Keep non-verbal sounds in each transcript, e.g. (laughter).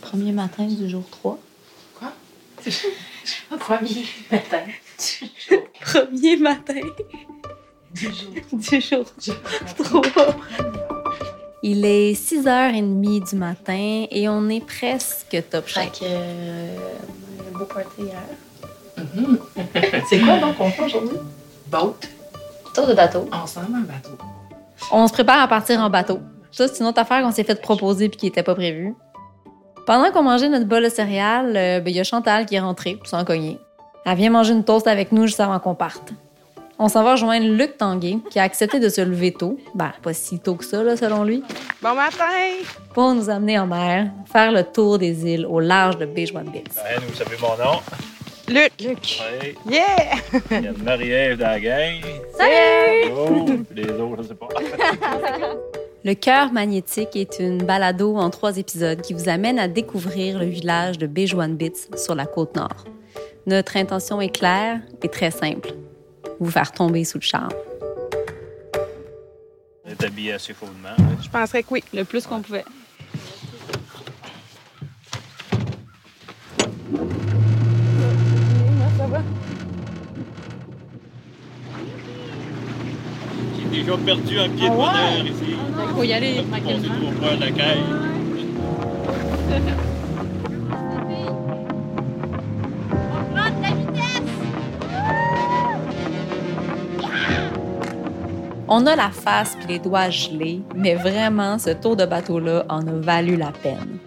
Premier matin du jour 3. Quoi? Premier (laughs) matin. Premier matin Du jour. du jour (laughs) 3. Il est 6h30 du matin et on est presque top Fait shape. que. Euh, beau party hier. Mhm. C'est quoi donc qu'on fait aujourd'hui? Boat. Tour de bateau. Ensemble, un bateau. On se prépare à partir en bateau. Ça, c'est une autre affaire qu'on s'est fait proposer puis qui n'était pas prévue. Pendant qu'on mangeait notre bol de céréales, euh, ben, il y a Chantal qui est rentrée, sans cogner. Elle vient manger une toast avec nous juste avant qu'on parte. On s'en va rejoindre Luc Tanguay, qui a accepté de se lever tôt, ben pas si tôt que ça, là, selon lui, Bon matin! pour nous amener en mer, faire le tour des îles au large de Beach-One Bits. Ben, vous savez mon nom. Luc! Oui. Yeah! Il y a Marie-Ève dans la gang. Salut! Oh, puis les autres, je sais pas. (laughs) Le cœur magnétique est une balado en trois épisodes qui vous amène à découvrir le village de Bejuan Bits sur la côte nord. Notre intention est claire et très simple. Vous faire tomber sous le charme. On est habillé assez faulement. hein. Je penserais que oui. Le plus qu'on pouvait. Ça va? J'ai déjà perdu un pied de bonheur ici. Il faut y aller On trop de la caille. (laughs) On a la face puis les doigts gelés, mais vraiment, ce tour de bateau-là en a valu la peine.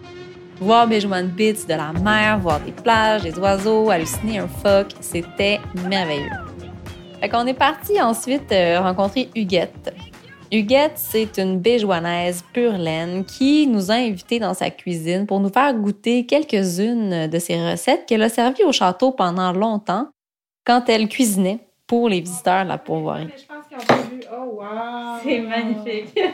Voir Bejuan Bits de la mer, voir des plages, des oiseaux, halluciner un phoque, c'était merveilleux. Fait qu'on est parti ensuite euh, rencontrer Huguette. Huguette, c'est une béjoanaise pure laine qui nous a invités dans sa cuisine pour nous faire goûter quelques-unes de ses recettes qu'elle a servies au château pendant longtemps quand elle cuisinait pour les visiteurs de la pourvoirie. Oh, wow! magnifique. (laughs)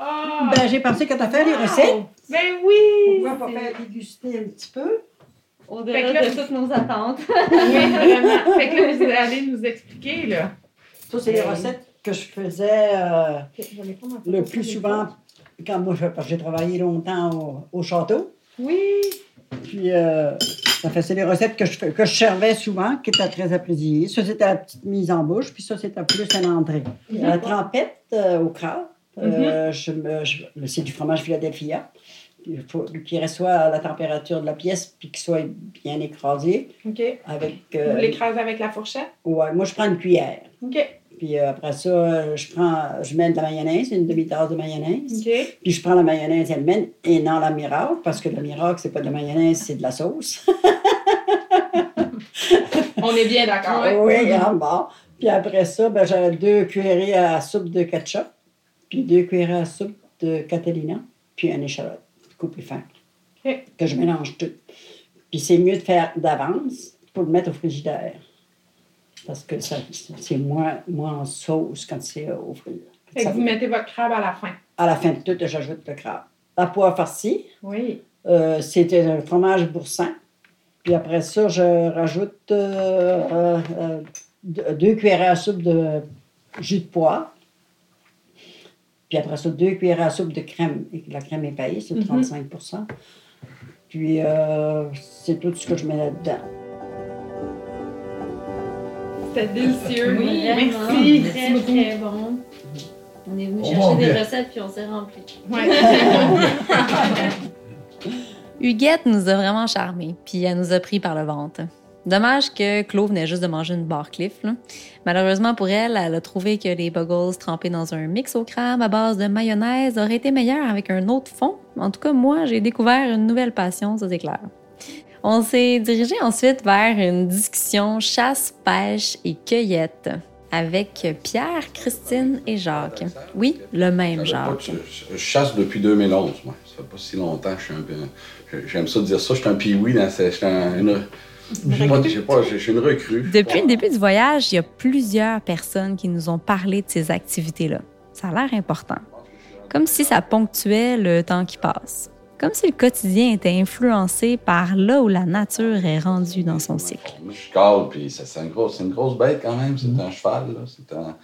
Oh! Ben, j'ai pensé que tu as fait les recettes. Ben oui! Pourquoi pas faire déguster un petit peu? Au-delà Fait que là- de toutes nos attentes. (laughs) Oui, vraiment. Fait que là, vous allez nous expliquer, là. Ça, c'est les Ben, recettes que je faisais euh, le plus souvent quand moi, j'ai travaillé longtemps au, au château. Oui! Puis, euh, ça fait, c'est les recettes que je, fais- que je servais souvent, qui étaient très appréciées. Ça, c'était la petite mise en bouche, puis ça, c'était plus à l'entrée. La trempette euh, au crabe, euh, je je- c'est du fromage Philadelphia. Il faut qu'il reste soit à la température de la pièce, puis qu'il soit bien écrasé. OK. Avec, Vous euh, l'écrasez avec la fourchette? ouais, moi, je prends une cuillère. OK. Puis euh, après ça, je prends, je mets de la mayonnaise, une demi-tasse de mayonnaise. OK. Puis je prends la mayonnaise elle-même et non la miracle, parce que la miracle, c'est pas de la mayonnaise, c'est de la sauce. (laughs) On est bien d'accord. oui, en bas. Puis après ça, ben, j'ai deux cuillerées à soupe de ketchup, puis deux cuillerées à soupe de Catalina, puis une échalote coupée fin. OK. Que je mélange tout. Puis c'est mieux de faire d'avance pour le mettre au frigidaire. Parce que ça, c'est moins, moins en sauce quand c'est au frigidaire. Fait que vous mettez votre crabe à la fin. à la fin de tout, j'ajoute le crabe. La poire farcie, Oui. euh, c'était un fromage boursin. Puis après ça, je rajoute euh, euh, euh, deux cuillerées à soupe de jus de poire. Puis après ça, deux cuillerées à soupe de crème. Et la crème épaillée, c'est Mhm. 35% Puis euh, c'est tout ce que je mets là-dedans. C'était délicieux. Oui, Merci. Très, très bon. On est venu chercher des bien. recettes puis on s'est rempli. Ouais. (laughs) (laughs) Huguette nous a vraiment charmés, puis elle nous a pris par le ventre. Dommage que Claude venait juste de manger une Barcliff. là. Malheureusement pour elle, elle a trouvé que les buggles trempés dans un mix au crabe à base de mayonnaise auraient été meilleurs avec un autre fond. En tout cas, moi, j'ai découvert une nouvelle passion, ça c'est clair. On s'est dirigé ensuite vers une discussion chasse, pêche et cueillette avec Pierre, Christine et Jacques. Oui, le même Jacques. que Je, chasse depuis 2011, moi. Ça fait pas si longtemps. Je suis un peu. J'aime ça dire ça. Je suis un pee-wee dans ce- Sais pas, je suis une recrue. Depuis le début du voyage, il y a plusieurs personnes qui nous ont parlé de ces activités-là. Ça a l'air important. Comme si ça ponctuait le temps qui passe. Comme si le quotidien était influencé par là où la nature est rendue dans son cycle. Moi, je cale, puis ça- c'est une, grosse, une grosse bête quand même. C'est un cheval, là. C'est un.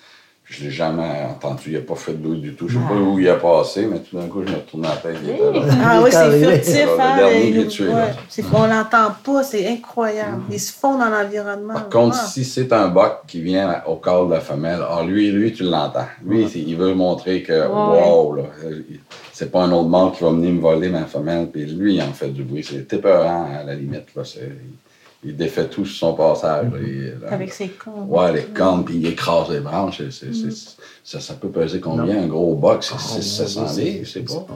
Je l'ai jamais entendu. Il n'a pas fait de bruit du tout. Je ne sais pas où il a passé, mais tout d'un coup, je me retourne la tête. Il était là. Ah oui, c'est furtif. Le Hein, dernier qui est tué, ouais, c'est qu'on l'entend pas, c'est incroyable. Ils se font dans l'environnement. Par contre, Ah. si c'est un buck qui vient au corps de la femelle, ah, lui, lui, tu l'entends. Lui, c'est- il veut montrer que, wow, là, c'est pas un autre mort qui va venir me voler ma femelle. Puis lui, il en fait du bruit. C'est épeurant, à la limite. Là. Il, défait tout sur son passage. Il- là. Avec ses cornes. Ouais, les cornes, puis il écrase les branches. C'est- ça, ça peut peser combien? Un gros buck, c'est 600 livres, c'est pas.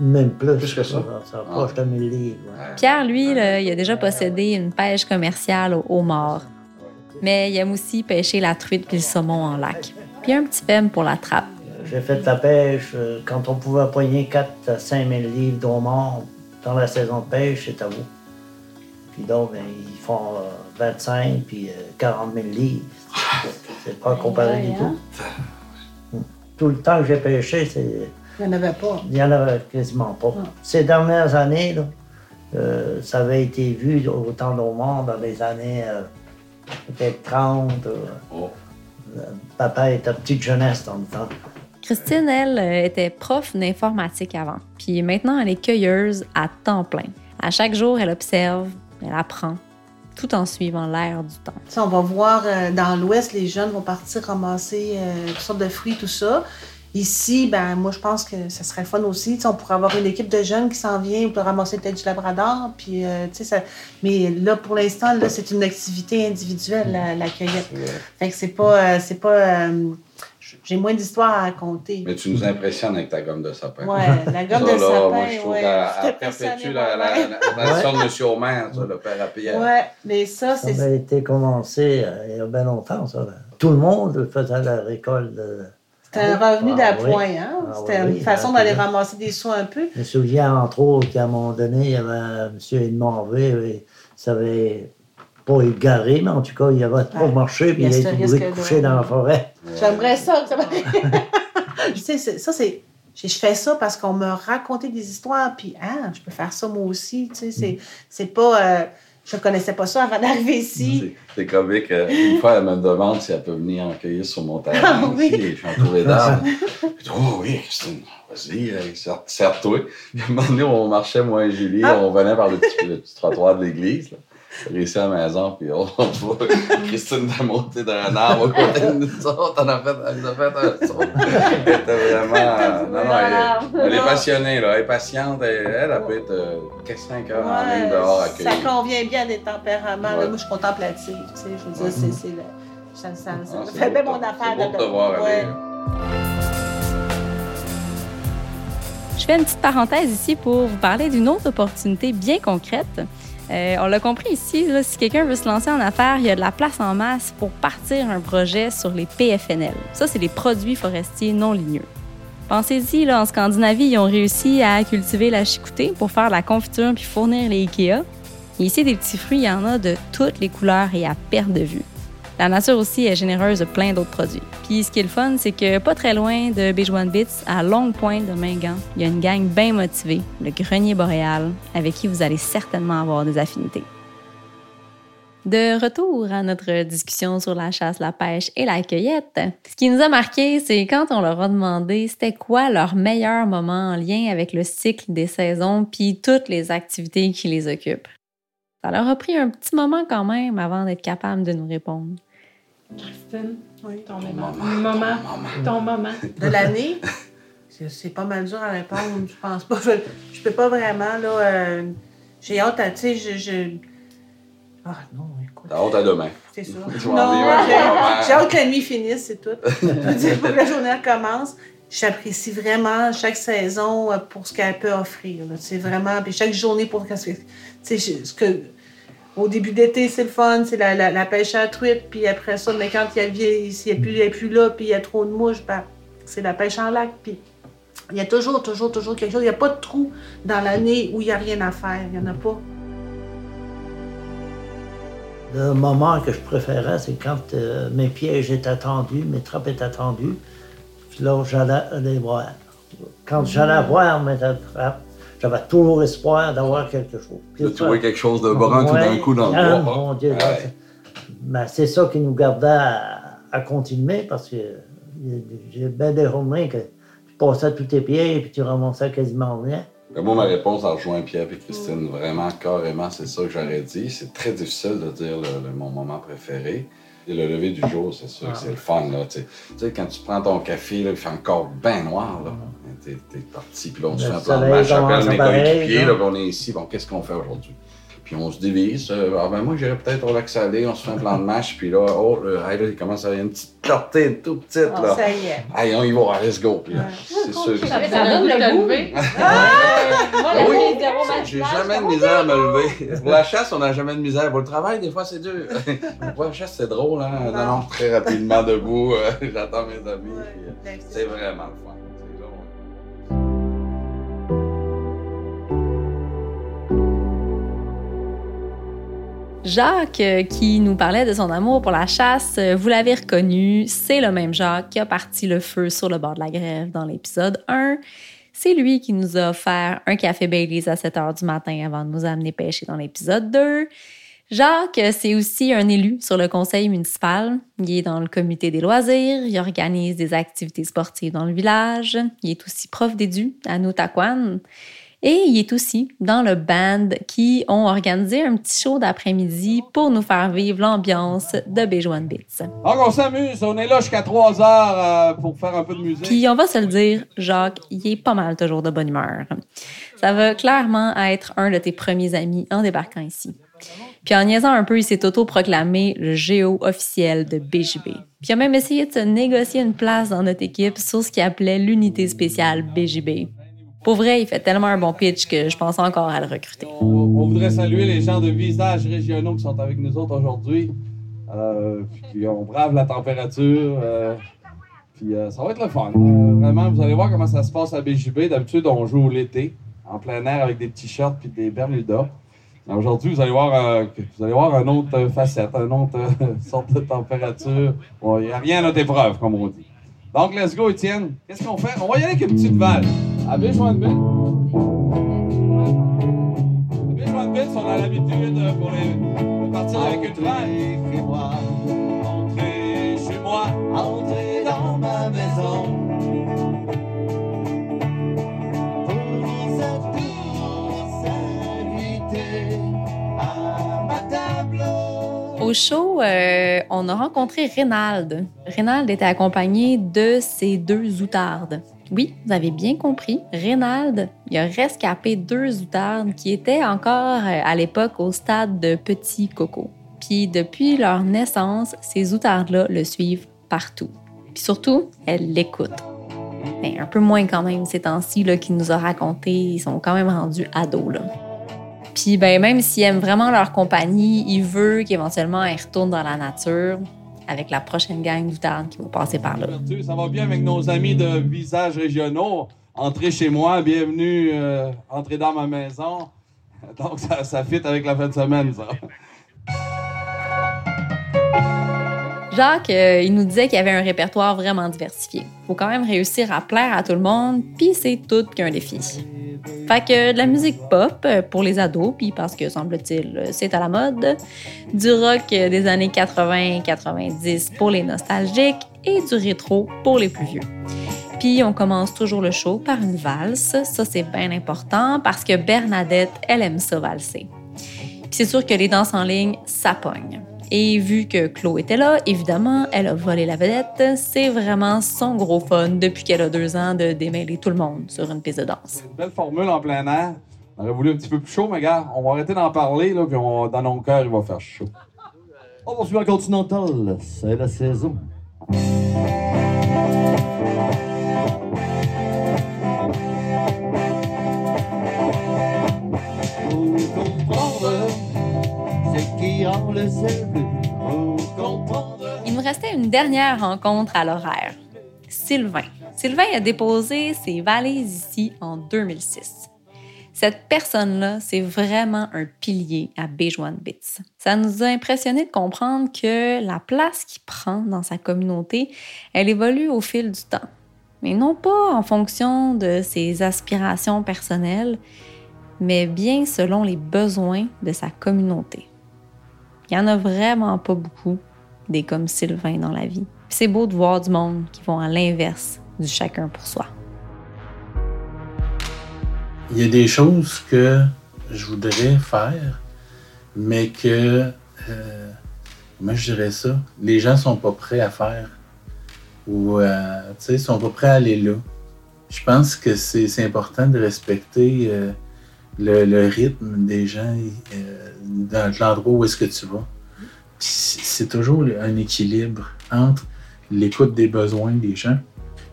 Même plus. Plus que ça. Ça approche de 1000 livres. Pierre, lui, là, il a déjà possédé une pêche commerciale au homard. Mais il aime aussi pêcher la truite puis le saumon en lac. Puis un petit femme pour la trappe. J'ai fait de la pêche euh, quand on pouvait poigner 4 à 5 000 livres d'homard dans la saison de pêche, c'est à vous. Puis donc, ben, ils font euh, 25 puis euh, 40 000 livres. (laughs) C'est pas comparé du tout. Tout le temps que j'ai pêché, c'est Il n'y en avait pas. il n'y en avait quasiment pas. Ces dernières années, là, euh, ça avait été vu autant d'homard dans les années euh, peut-être 30. euh, Oh. papa était petite jeunesse dans le temps. Christine, elle, euh, était prof d'informatique avant. Puis maintenant, elle est cueilleuse à temps plein. À chaque jour, elle observe, elle apprend, tout en suivant l'air du temps. On va voir euh, dans l'Ouest, les jeunes vont partir ramasser euh, toutes sortes de fruits, tout ça. Ici, ben moi, je pense que ça serait le fun aussi. Tu sais, on pourrait avoir une équipe de jeunes qui s'en vient pour ramasser peut-être du labrador. Puis, euh, tu sais, ça... Mais là, pour l'instant, là, c'est une activité individuelle, la, la cueillette. Fait que c'est pas... c'est pas euh, J'ai moins d'histoires à raconter. Mais tu nous impressionnes avec ta gomme de sapin. Ouais, la gomme Ça, de là, sapin, moi, je trouve ouais. perpétue la, la, de M. Omer, ça, le père à Pierre. Ouais, mais ça, Ça c'est... avait été commencé euh, il y a bien longtemps, ça. là. Tout le monde faisait la récolte. de- C'était un revenu Ah, d'appoint, oui. hein? Ah, C'était oui, une façon ah, d'aller ramasser des sous un peu. Je me souviens, entre autres, qu'à un moment donné, il y avait un monsieur Edmond Harvey, oui, ça avait pas égaré, mais en tout cas, il avait trop Ouais. marché, puis Il a été brûlé de- couché dans la forêt. J'aimerais ça. que ça (laughs) tu sais, c'est- ça, c'est. Je fais ça parce qu'on m'a raconté des histoires, puis ah, je peux faire ça moi aussi. Tu sais, c'est, c'est pas. euh, je connaissais pas ça avant d'arriver ici. C'est c'est comique. euh, Une fois, elle me demande si elle peut venir en cueillir sur mon terrain. Ah, oui. Je suis entouré d'arbres. (laughs) Je dis, oh oui, Christine, vas-y, euh, serre- serre-toi. Puis, (laughs) à un moment donné, on marchait, moi et Julie, Ah. on venait par le petit, le petit trottoir de l'église. Réussi à la maison, puis on, voit Christine de monter d'un arbre à côté de nous autres. On a fait, elle nous a fait un saut. Elle était vraiment. (laughs) Non, non, elle, elle est passionnée, là. Elle est patiente. Elle, elle, elle peut être euh, 4-5 heures en ligne dehors à ça convient bien des tempéraments. là. Ouais. moi, je suis contemplative. Tu sais, je veux dire, c'est, c'est le- ça, ça, ça Ah, c'est fait bien de- mon affaire. De de- te voir ouais. aller. Je fais une petite parenthèse ici pour vous parler d'une autre opportunité bien concrète. Euh, on l'a compris ici, si quelqu'un veut se lancer en affaires, il y a de la place en masse pour partir un projet sur les PFNL. Ça, c'est les produits forestiers non ligneux. Pensez-y, en Scandinavie, ils ont réussi à cultiver la chicoutée pour faire la confiture puis fournir les IKEA. Ici, des petits fruits, il y en a de toutes les couleurs et à perte de vue. La nature aussi est généreuse de plein d'autres produits. Puis ce qui est le fun, c'est que pas très loin de Bejuan Bits, à Longue Pointe de Mingan, il y a une gang bien motivée, le Grenier Boréal, avec qui vous allez certainement avoir des affinités. De retour à notre discussion sur la chasse, la pêche et la cueillette, ce qui nous a marqué, c'est quand on leur a demandé c'était quoi leur meilleur moment en lien avec le cycle des saisons puis toutes les activités qui les occupent. Ça leur a pris un petit moment quand même avant d'être capable de nous répondre. Christine, Oui. ton moment. Moment. Ton moment. de l'année, c'est pas mal dur à répondre, je pense pas. Je, je peux pas vraiment, là. euh, j'ai hâte à, tu sais, je, je- Ah non, écoute. T'as honte à demain. C'est ça. J'ai hâte que la nuit finisse, c'est tout. Je veux dire, pour que la journée elle commence. J'apprécie vraiment chaque saison euh, pour ce qu'elle peut offrir. C'est vraiment. Puis chaque journée pour. Tu sais, ce que. Au début d'été, c'est le fun, c'est la, la, la pêche à la truite. Puis après ça, mais quand il y a, plus- il y a plus là, puis il y a trop de mouches, ben, c'est la pêche en lac. Puis il y a toujours, toujours, toujours quelque chose. Il n'y a pas de trou dans l'année où il n'y a rien à faire. Il n'y en a pas. Le moment que je préférais, c'est quand euh, mes pièges étaient tendus, mes trappes étaient tendues. Puis là, j'allais les voir. Quand j'allais voir mes trappes, j'avais toujours espoir d'avoir quelque chose. Puis De trouver quelque chose de brun tout d'un coup dans le ah, bois. mon Dieu, Ouais. ben, c'est ça qui nous gardait à, à continuer parce que J'ai bien des journées que tu passais tous tes pieds et puis tu ramassais quasiment rien. Ben, moi, ma réponse en rejoint Pierre et Christine. Vraiment, carrément, c'est ça que j'aurais dit. C'est très difficile de dire le- le- mon moment préféré. Et le lever du jour, c'est sûr que c'est le fun. Là, tu sais. Tu sais, quand tu prends ton café, là, il fait encore bien noir. Là. T'es, parti, puis là, on se Le fait un plan de mes coéquipiers, là. on est ici. Bon, qu'est-ce qu'on fait aujourd'hui? Puis on se divise. euh, ah ben moi, j'irais peut-être au lac salé, on se fait un plan de match, puis là, oh, là, hey, là, il commence à y avoir une petite clarté tout petite. Ah, Là. ça y est. Hey, on y va, let's go. Puis là, c'est sûr Ça Ça donne le le goût. lever. Moi, Ah oui, j'ai jamais de misère à me lever. Pour la chasse, on n'a jamais de misère. Pour le travail, des fois, c'est dur. (laughs) Pour la chasse, c'est drôle, hein? Non, non, très rapidement debout. euh, (laughs) J'attends mes amis. euh, Ben, C'est vraiment le fun. Jacques, euh, qui nous parlait de son amour pour la chasse, euh, vous l'avez reconnu, c'est le même Jacques qui a parti le feu sur le bord de la grève dans l'épisode 1. C'est lui qui nous a offert un café Baileys à 7 heures du matin avant de nous amener pêcher dans l'épisode 2. Jacques, euh, c'est aussi un élu sur le conseil municipal. Il est dans le comité des loisirs, il organise des activités sportives dans le village. Il est aussi prof d'édu à Noutaquan. Et il est aussi dans le band qui ont organisé un petit show d'après-midi pour nous faire vivre l'ambiance de Béjoine Beats. Donc, on s'amuse. On est là jusqu'à 3 heures euh, pour faire un peu de musique. Puis on va se le dire, Jacques, il est pas mal toujours de bonne humeur. Ça va clairement être un de tes premiers amis en débarquant ici. Puis en niaisant un peu, il s'est auto-proclamé le géo officiel de BJB. Puis il a même essayé de se négocier une place dans notre équipe sur ce qu'il appelait l'unité spéciale BJB. Pour vrai, il fait tellement un bon pitch que je pense encore à le recruter. On, voudrait saluer les gens de visages régionaux qui sont avec nous autres aujourd'hui. Euh, puis on brave la température. euh, puis euh, ça va être le fun. Euh, vraiment, vous allez voir comment ça se passe à BJB. D'habitude, on joue l'été, en plein air avec des petits shorts puis des Bermudas. Aujourd'hui, vous allez voir, voir une autre facette, une autre (laughs) sorte de température. Il n'y a rien à notre épreuve, comme on dit. Donc, let's go, Étienne. Qu'est-ce qu'on fait? On va y aller avec une petite valse. À Béjoinville. Les Béjoinville sont à l'habitude pour les, de partir avec une valse. chez moi, Entrez chez moi. entrez dans ma maison. Vous êtes tous invités à ma table. Au show, euh, on a rencontré Rénald. Rénald était accompagné de ses deux outardes. Oui, vous avez bien compris. Rénald, il a rescapé deux outardes qui étaient encore euh, à l'époque au stade de petits cocos. Puis depuis leur naissance, ces outardes-là le suivent partout. Puis surtout, elles l'écoutent. Mais un peu moins quand même ces temps-ci qu'il nous a raconté. Ils sont quand même rendus ados. Là. Puis ben, même s'il aime vraiment leur compagnie, il veut qu'éventuellement ils retournent dans la nature avec la prochaine gang d'outardes qui va passer par là. Ça va bien avec nos amis de visages régionaux? Entrez chez moi, bienvenue, euh, entrez dans ma maison. (laughs) Donc, ça, ça fit avec la fin de semaine, ça. Jacques, euh, il nous disait qu'il y avait un répertoire vraiment diversifié. Faut quand même réussir à plaire à tout le monde, puis c'est tout qu'un défi. Fait que de la musique pop euh, pour les ados, puis parce que semble-t-il euh, c'est à la mode, du rock euh, des années 80-90 pour les nostalgiques et du rétro pour les plus vieux. Puis on commence toujours le show par une valse, ça c'est bien important parce que Bernadette, elle aime ça valser. Puis c'est sûr que les danses en ligne, ça pogne. Et vu que Chloé était là, évidemment, elle a volé la vedette. C'est vraiment son gros fun depuis qu'elle a deux ans de démêler tout le monde sur une piste de danse. Une belle formule en plein air. On aurait voulu un petit peu plus chaud, mais gars, on va arrêter d'en parler, là, puis on- dans nos cœurs, il va faire chaud. On poursuit en continental, c'est la saison. Il nous restait une dernière rencontre à l'horaire. Sylvain. Sylvain a déposé ses valises ici en 2006. Cette personne-là, c'est vraiment un pilier à Béjoine Bits. Ça nous a impressionné de comprendre que la place qu'il prend dans sa communauté, elle évolue au fil du temps. Mais non pas en fonction de ses aspirations personnelles, mais bien selon les besoins de sa communauté. Il n'y en a vraiment pas beaucoup des comme Sylvain dans la vie. C'est beau de voir du monde qui vont à l'inverse du chacun pour soi. Il y a des choses que je voudrais faire, mais que, euh, je dirais ça, les gens sont pas prêts à faire. Ou, euh, tu sais, sont pas prêts à aller là. Je pense que c'est c'est important de respecter euh, le, rythme des gens euh, dans l'endroit où est-ce que tu vas. C'est toujours un équilibre entre l'écoute des besoins des gens,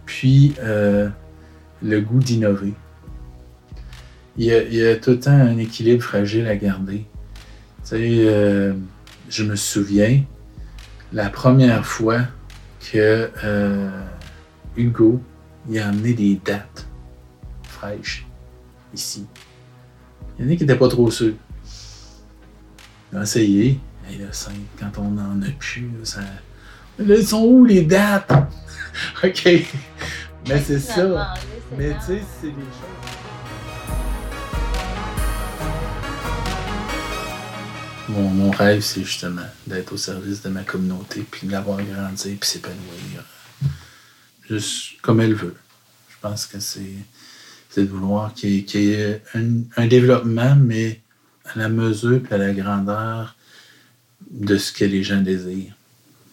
puis euh, le goût d'innover. Il y, a, tout le temps un équilibre fragile à garder. Tu sais, euh, je me souviens la première fois que Hugo il a amené des dates fraîches ici. Il y en a qui n'étaient pas trop sûrs. Ils ont essayé. Et là, ça, quand on n'en a plus, ça... Là, ils sont où les dates? (laughs) OK. Mais c'est ça. Mais tu sais, c'est des choses. Mon, mon rêve, c'est justement d'être au service de ma communauté, puis de l'avoir grandi, puis s'épanouir. Juste comme elle veut. Je pense que c'est c'est de vouloir qu'il y ait, qu'il y ait un, un développement, mais à la mesure et à la grandeur de ce que les gens désirent.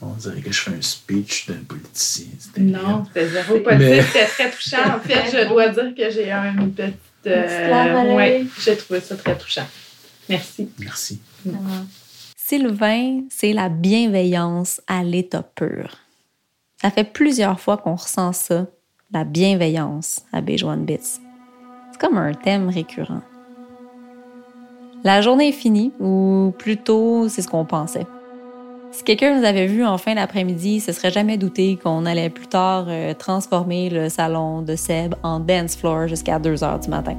On dirait que je fais un speech d'un politicien. Non, c'était zéro possible. Mais- C'était très touchant. En fait, je dois dire que j'ai eu une petite. l'œil. ouais, j'ai trouvé ça très touchant. Merci. Merci. Sylvain, c'est la bienveillance à l'état pur. Ça fait plusieurs fois qu'on ressent ça, la bienveillance à Beige One Bits. Comme un thème récurrent. La journée est finie, ou plutôt, c'est ce qu'on pensait. Si quelqu'un nous avait vu en fin d'après-midi, se serait jamais douté qu'on allait plus tard euh, transformer le salon de Seb en dance floor jusqu'à 2 heures du matin.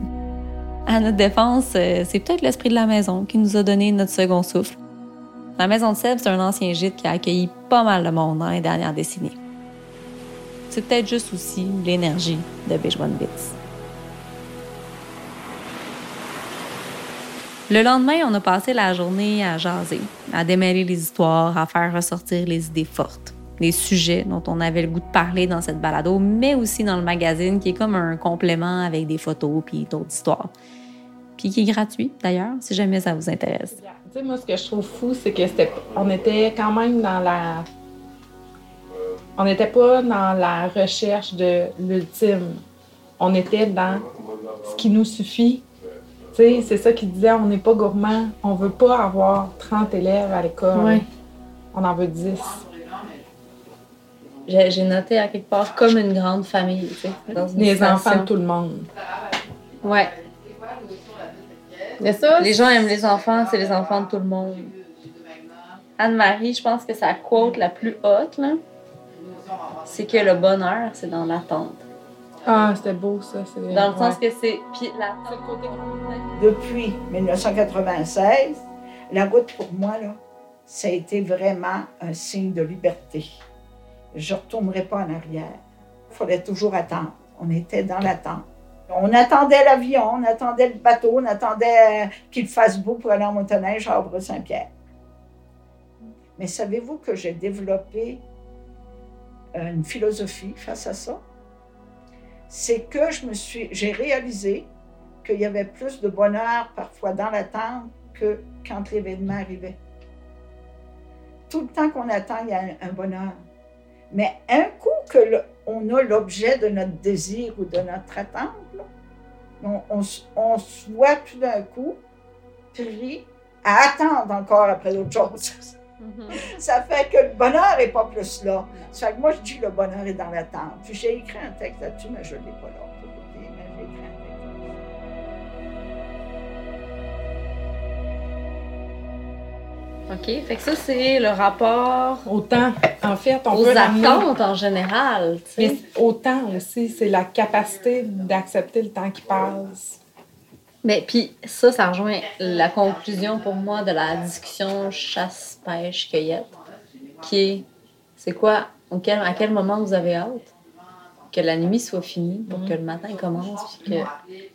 À notre défense, euh, c'est peut-être l'esprit de la maison qui nous a donné notre second souffle. La maison de Seb, c'est un ancien gîte qui a accueilli pas mal de monde dans les dernières décennies. C'est peut-être juste aussi l'énergie de Beige Bits. Le lendemain, on a passé la journée à jaser, à démêler les histoires, à faire ressortir les idées fortes, les sujets dont on avait le goût de parler dans cette balado, mais aussi dans le magazine qui est comme un complément avec des photos puis d'autres histoires. Puis qui est gratuit d'ailleurs, si jamais ça vous intéresse. Tu sais, moi, ce que je trouve fou, c'est que on était quand même dans la. On n'était pas dans la recherche de l'ultime. On était dans ce qui nous suffit. Tu sais, c'est ça qu'il disait, on n'est pas gourmand. On veut pas avoir 30 élèves à l'école. Ouais. On en veut 10. J'ai noté à quelque part comme une grande famille, tu sais. dans une Les enfants de tout le monde. Ouais. Mais ça, les gens aiment les enfants, c'est les enfants de tout le monde. Anne-Marie, je pense que sa quote la plus haute, là, c'est que le bonheur, c'est dans l'attente. Ah, c'était beau, ça. c'est- Dans le sens ouais. que c'est. Puis l'attente. Depuis 1996, la route pour moi, là, ça a été vraiment un signe de liberté. Je ne retournerai pas en arrière. Il fallait toujours attendre. On était dans l'attente. On attendait l'avion, on attendait le bateau, on attendait euh, qu'il fasse beau pour aller en motoneige à Arbre-Saint-Pierre. Mais savez-vous que j'ai développé euh, une philosophie face à ça? C'est que je me suis, j'ai réalisé qu'il y avait plus de bonheur parfois dans l'attente que quand l'événement arrivait. Tout le temps qu'on attend, il y a un, bonheur. Mais un coup que on a l'objet de notre désir ou de notre attente, on, on on se voit tout d'un coup pris à attendre encore après d'autres (laughs) choses. Ça fait que le bonheur n'est pas plus là. Ça fait que moi, je dis que le bonheur est dans l'attente. Puis j'ai écrit un texte là-dessus, mais je ne l'ai pas là. pour vous dire, mais j'ai écrit un texte. OK. Fait que ça, c'est le rapport Autant, en fait, on aux peut attentes en général. tu sais. Mais autant aussi, c'est la capacité d'accepter le temps qui passe. Mais puis ça, ça rejoint la conclusion pour moi de la discussion chasse-pêche-cueillette, qui est, c'est quoi, auquel- à quel moment vous avez hâte que la nuit soit finie pour que le matin commence, puis que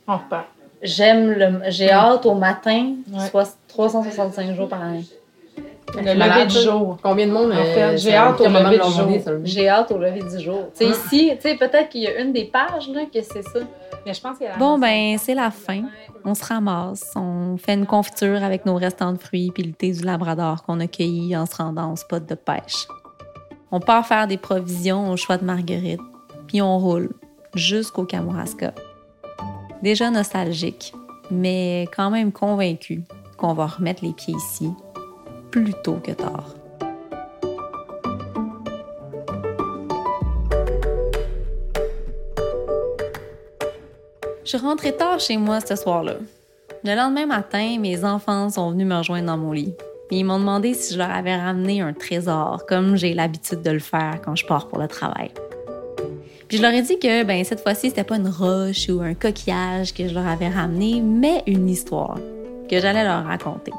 On repart. j'aime le, j'ai hâte au matin, Ouais. soit 365 jours par année. Le lever du jour. Combien de monde En euh, fait, j'ai ça- hâte au lever du jour. J'ai hâte au lever du jour. Tu sais, ici, tu sais, peut-être qu'il y a une des pages là, que c'est ça. Mais je pense qu'il y a la Bon, ben, c'est la fin. On se ramasse, on fait une confiture avec nos restants de fruits puis le thé du Labrador qu'on a cueilli en se rendant au spot de pêche. On part faire des provisions au choix de marguerite, puis on roule jusqu'au Kamouraska. Déjà nostalgique, mais quand même convaincu qu'on va remettre les pieds ici plus tôt que tard. Je rentrée tard chez moi ce soir-là. Le lendemain matin, mes enfants sont venus me rejoindre dans mon lit. Ils m'ont demandé si je leur avais ramené un trésor, comme j'ai l'habitude de le faire quand je pars pour le travail. Puis je leur ai dit que ben, cette fois-ci, c'était pas une roche ou un coquillage que je leur avais ramené, mais une histoire que j'allais leur raconter.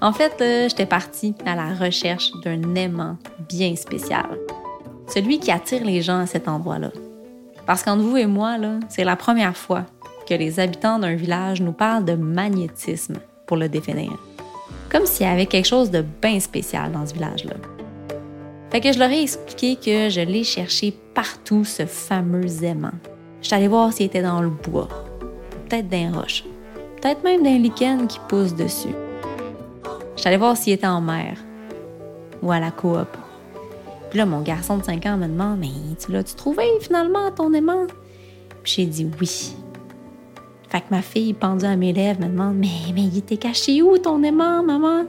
En fait, j'étais partie à la recherche d'un aimant bien spécial. Celui qui attire les gens à cet endroit-là. Parce qu'entre vous et moi, c'est la première fois que les habitants d'un village nous parlent de magnétisme pour le définir. Comme s'il y avait quelque chose de bien spécial dans ce village-là. Fait que je leur ai expliqué que je l'ai cherché partout, ce fameux aimant. Je suis allée voir s'il était dans le bois, peut-être dans les roches, peut-être même dans les lichens qui poussent dessus. Allée voir s'il était en mer ou à la coop. Puis là, mon garçon de 5 ans me demande Mais tu l'as-tu trouvé finalement, ton aimant? Puis j'ai dit oui. Fait que ma fille, pendue à mes lèvres, me demande Mais, mais il était caché où ton aimant, maman?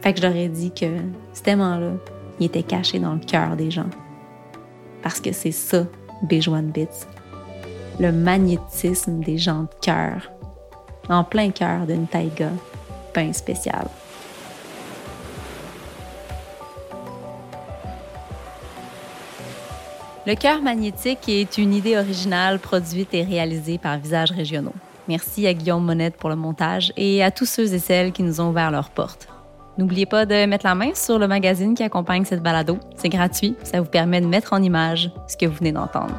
Fait que je leur ai dit que cet aimant-là, il était caché dans le cœur des gens. Parce que c'est ça, Béjoine Bits. Le magnétisme des gens de cœur. En plein cœur d'une taïga, bien spéciale. Le cœur magnétique est une idée originale produite et réalisée par Visages Régionaux. Merci à Guillaume Monette pour le montage et à tous ceux et celles qui nous ont ouvert leurs portes. N'oubliez pas de mettre la main sur le magazine qui accompagne cette balado. C'est gratuit, ça vous permet de mettre en image ce que vous venez d'entendre.